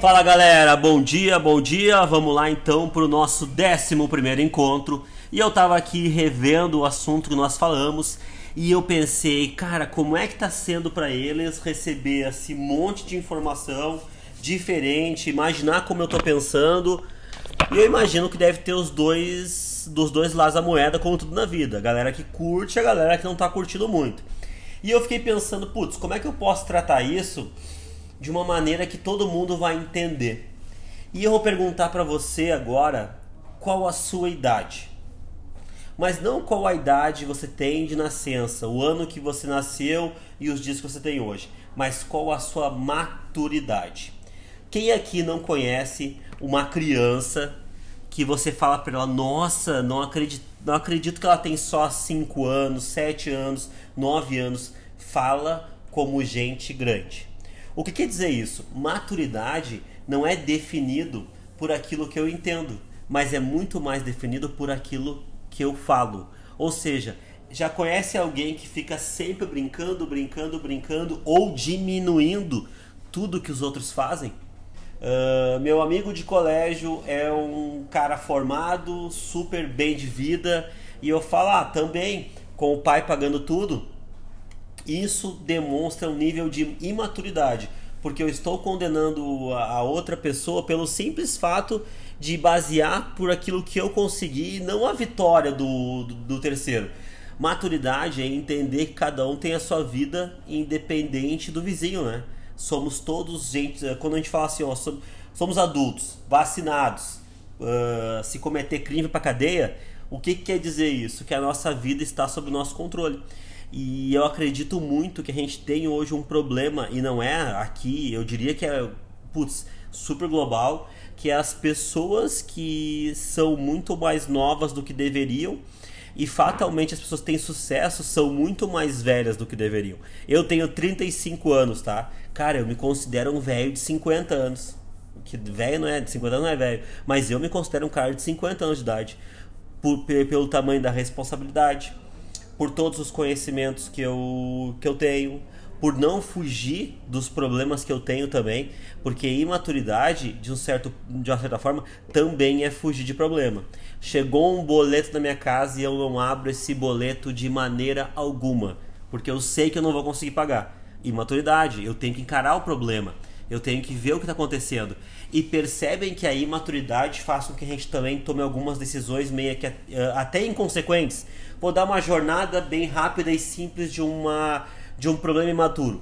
Fala galera, bom dia, bom dia. Vamos lá então para o nosso 11 primeiro encontro. E eu tava aqui revendo o assunto que nós falamos e eu pensei, cara, como é que tá sendo para eles receber esse monte de informação diferente, imaginar como eu tô pensando. E eu imagino que deve ter os dois dos dois lados da moeda, como tudo na vida. A galera que curte e a galera que não tá curtindo muito. E eu fiquei pensando, putz, como é que eu posso tratar isso de uma maneira que todo mundo vai entender? E eu vou perguntar para você agora qual a sua idade mas não qual a idade você tem de nascença, o ano que você nasceu e os dias que você tem hoje, mas qual a sua maturidade. Quem aqui não conhece uma criança que você fala para ela, nossa, não acredito, não acredito que ela tem só 5 anos, 7 anos, 9 anos, fala como gente grande. O que quer dizer isso? Maturidade não é definido por aquilo que eu entendo, mas é muito mais definido por aquilo que eu falo. Ou seja, já conhece alguém que fica sempre brincando, brincando, brincando ou diminuindo tudo que os outros fazem? Uh, meu amigo de colégio é um cara formado, super bem de vida, e eu falo, ah, também com o pai pagando tudo. Isso demonstra um nível de imaturidade, porque eu estou condenando a outra pessoa pelo simples fato de basear por aquilo que eu consegui, não a vitória do, do, do terceiro. Maturidade é entender que cada um tem a sua vida independente do vizinho, né? Somos todos gente. Eh, quando a gente fala assim, ó, somos adultos, vacinados, uh, se cometer crime para cadeia, o que, que quer dizer isso? Que a nossa vida está sob o nosso controle. E eu acredito muito que a gente tem hoje um problema, e não é aqui, eu diria que é, putz, super global, que é as pessoas que são muito mais novas do que deveriam e fatalmente as pessoas que têm sucesso são muito mais velhas do que deveriam. Eu tenho 35 anos, tá? Cara, eu me considero um velho de 50 anos. Que velho não é, de 50 anos não é velho, mas eu me considero um cara de 50 anos de idade por, pelo tamanho da responsabilidade, por todos os conhecimentos que eu, que eu tenho, por não fugir dos problemas que eu tenho também, porque imaturidade, de, um certo, de uma certa forma, também é fugir de problema. Chegou um boleto na minha casa e eu não abro esse boleto de maneira alguma, porque eu sei que eu não vou conseguir pagar. Imaturidade, eu tenho que encarar o problema, eu tenho que ver o que está acontecendo. E percebem que a imaturidade faz com que a gente também tome algumas decisões meio que eh, até inconsequentes. Vou dar uma jornada bem rápida e simples de uma de um problema imaturo.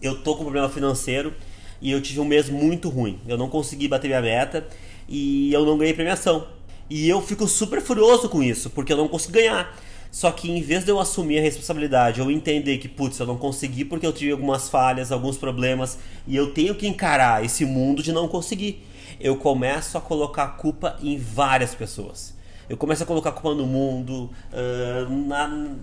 Eu tô com um problema financeiro e eu tive um mês muito ruim. Eu não consegui bater minha meta e eu não ganhei premiação. E eu fico super furioso com isso, porque eu não consegui ganhar. Só que em vez de eu assumir a responsabilidade, eu entender que, putz, eu não consegui porque eu tive algumas falhas, alguns problemas, e eu tenho que encarar esse mundo de não conseguir. Eu começo a colocar a culpa em várias pessoas. Eu começo a colocar a culpa no mundo, uh, na,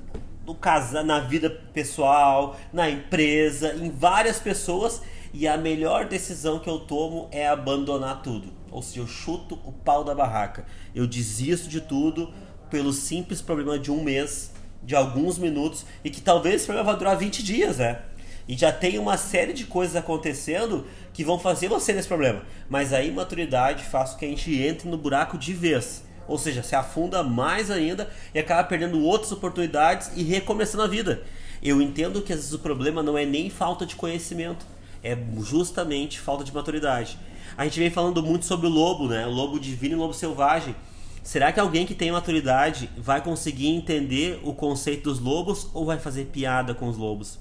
no casa, na vida pessoal, na empresa, em várias pessoas e a melhor decisão que eu tomo é abandonar tudo. Ou seja, eu chuto o pau da barraca. Eu desisto de tudo pelo simples problema de um mês, de alguns minutos e que talvez esse problema vá durar 20 dias, né? E já tem uma série de coisas acontecendo que vão fazer você nesse problema. Mas a imaturidade faz com que a gente entre no buraco de vez ou seja, se afunda mais ainda e acaba perdendo outras oportunidades e recomeçando a vida. Eu entendo que às vezes o problema não é nem falta de conhecimento, é justamente falta de maturidade. A gente vem falando muito sobre o lobo, né? O lobo divino e o lobo selvagem. Será que alguém que tem maturidade vai conseguir entender o conceito dos lobos ou vai fazer piada com os lobos?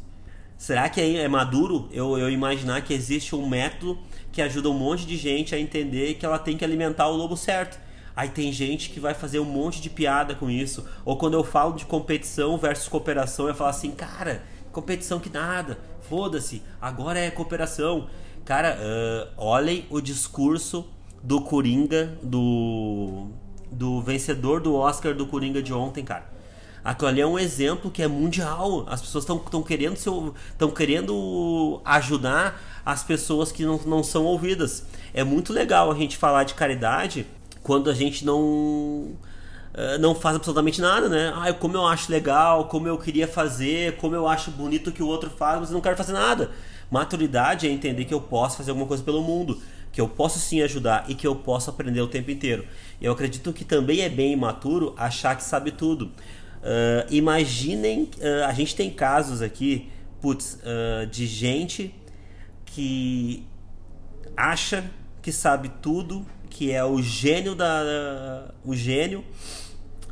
Será que é maduro eu, eu imaginar que existe um método que ajuda um monte de gente a entender que ela tem que alimentar o lobo certo? Aí tem gente que vai fazer um monte de piada com isso. Ou quando eu falo de competição versus cooperação, eu falo assim, cara, competição que nada, foda-se, agora é cooperação. Cara, uh, olhem o discurso do Coringa, do, do vencedor do Oscar do Coringa de ontem, cara. Aquilo ali é um exemplo que é mundial. As pessoas estão querendo estão querendo ajudar as pessoas que não, não são ouvidas. É muito legal a gente falar de caridade quando a gente não uh, não faz absolutamente nada, né? Ah, como eu acho legal, como eu queria fazer, como eu acho bonito que o outro faz, mas eu não quero fazer nada. Maturidade é entender que eu posso fazer alguma coisa pelo mundo, que eu posso sim ajudar e que eu posso aprender o tempo inteiro. Eu acredito que também é bem imaturo achar que sabe tudo. Uh, imaginem, uh, a gente tem casos aqui, putz, uh, de gente que acha que sabe tudo, que é o gênio da, o gênio,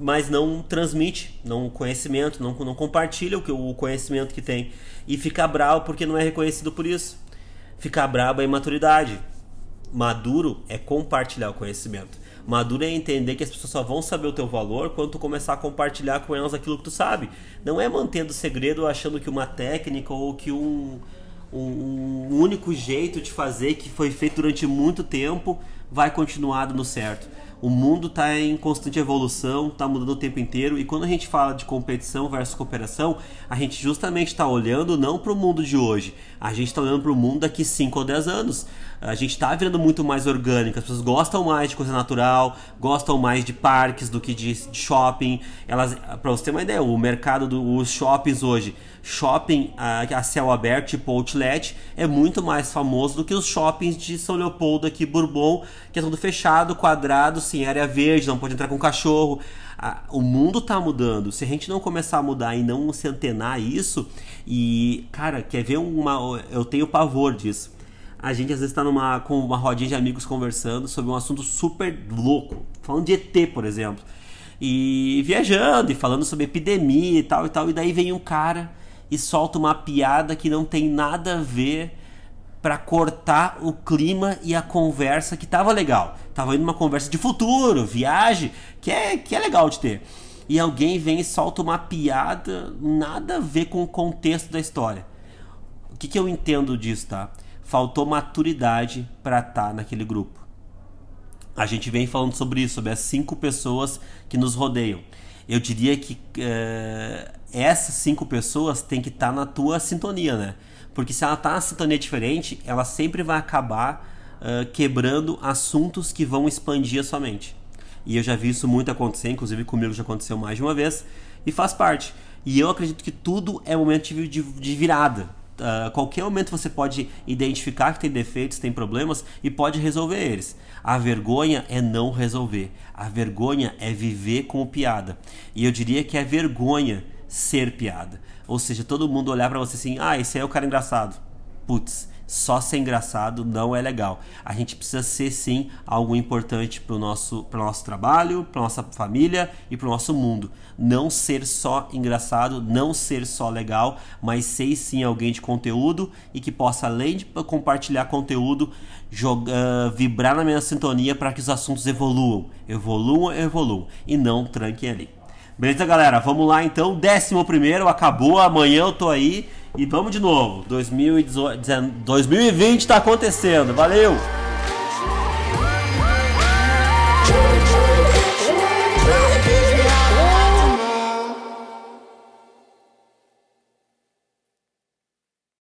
mas não transmite, não conhecimento, não, não compartilha o, que, o conhecimento que tem e fica bravo porque não é reconhecido por isso. Ficar bravo é imaturidade. Maduro é compartilhar o conhecimento. Maduro é entender que as pessoas só vão saber o teu valor quando tu começar a compartilhar com elas aquilo que tu sabe. Não é mantendo segredo achando que uma técnica ou que um, um, um único jeito de fazer que foi feito durante muito tempo vai continuar dando certo. O mundo está em constante evolução, está mudando o tempo inteiro, e quando a gente fala de competição versus cooperação, a gente justamente está olhando não para o mundo de hoje, a gente está olhando para o mundo daqui 5 ou 10 anos. A gente está virando muito mais orgânico, as pessoas gostam mais de coisa natural, gostam mais de parques do que de, de shopping. Elas, para você ter uma ideia, o mercado dos shoppings hoje, shopping a, a, céu aberto, tipo outlet, é muito mais famoso do que os shoppings de São Leopoldo aqui, Bourbon, que é tudo fechado, quadrado, sem área verde, não pode entrar com cachorro. o mundo está mudando. Se a gente não começar a mudar e não se antenar isso, e cara, quer ver uma. Eu tenho pavor disso a gente às vezes está numa com uma rodinha de amigos conversando sobre um assunto super louco, falando de ET, por exemplo, e viajando e falando sobre epidemia e tal e tal, e daí vem um cara e solta uma piada que não tem nada a ver para cortar o clima e a conversa que tava legal. Tava indo uma conversa de futuro, viagem, que é que é legal de ter. E alguém vem e solta uma piada nada a ver com o contexto da história. Que, que eu entendo disso, tá? faltou maturidade para estar tá naquele grupo. A gente vem falando sobre isso, sobre as cinco pessoas que nos rodeiam. Eu diria que uh, essas cinco pessoas têm que estar tá na tua sintonia, né? Porque se ela está na sintonia diferente, ela sempre vai acabar uh, quebrando assuntos que vão expandir a sua mente. E eu já vi isso muito acontecer, inclusive comigo já aconteceu mais de uma vez, e faz parte. E eu acredito que tudo é momento de, de, de virada uh, qualquer momento você pode identificar que tem defeitos, tem problemas e pode resolver eles. A vergonha é não resolver. A vergonha é viver como piada. E eu diria que é vergonha ser piada. Ou seja, todo mundo olhar para você assim: "Ah, esse aí é o cara engraçado". Putz, só ser engraçado não é legal. A gente precisa ser sim algo importante para o nosso, nosso trabalho, para nossa família e para o nosso mundo. Não ser só engraçado, não ser só legal, mas ser sim alguém de conteúdo e que possa, além de compartilhar conteúdo, jogar, vibrar na minha sintonia para que os assuntos evoluam. Evoluam, evoluam e não tranquem ali. Beleza, galera? Vamos lá então. Décimo primeiro, acabou. Amanhã eu tô aí. E vamos de novo. 2018, 2020 está acontecendo. Valeu!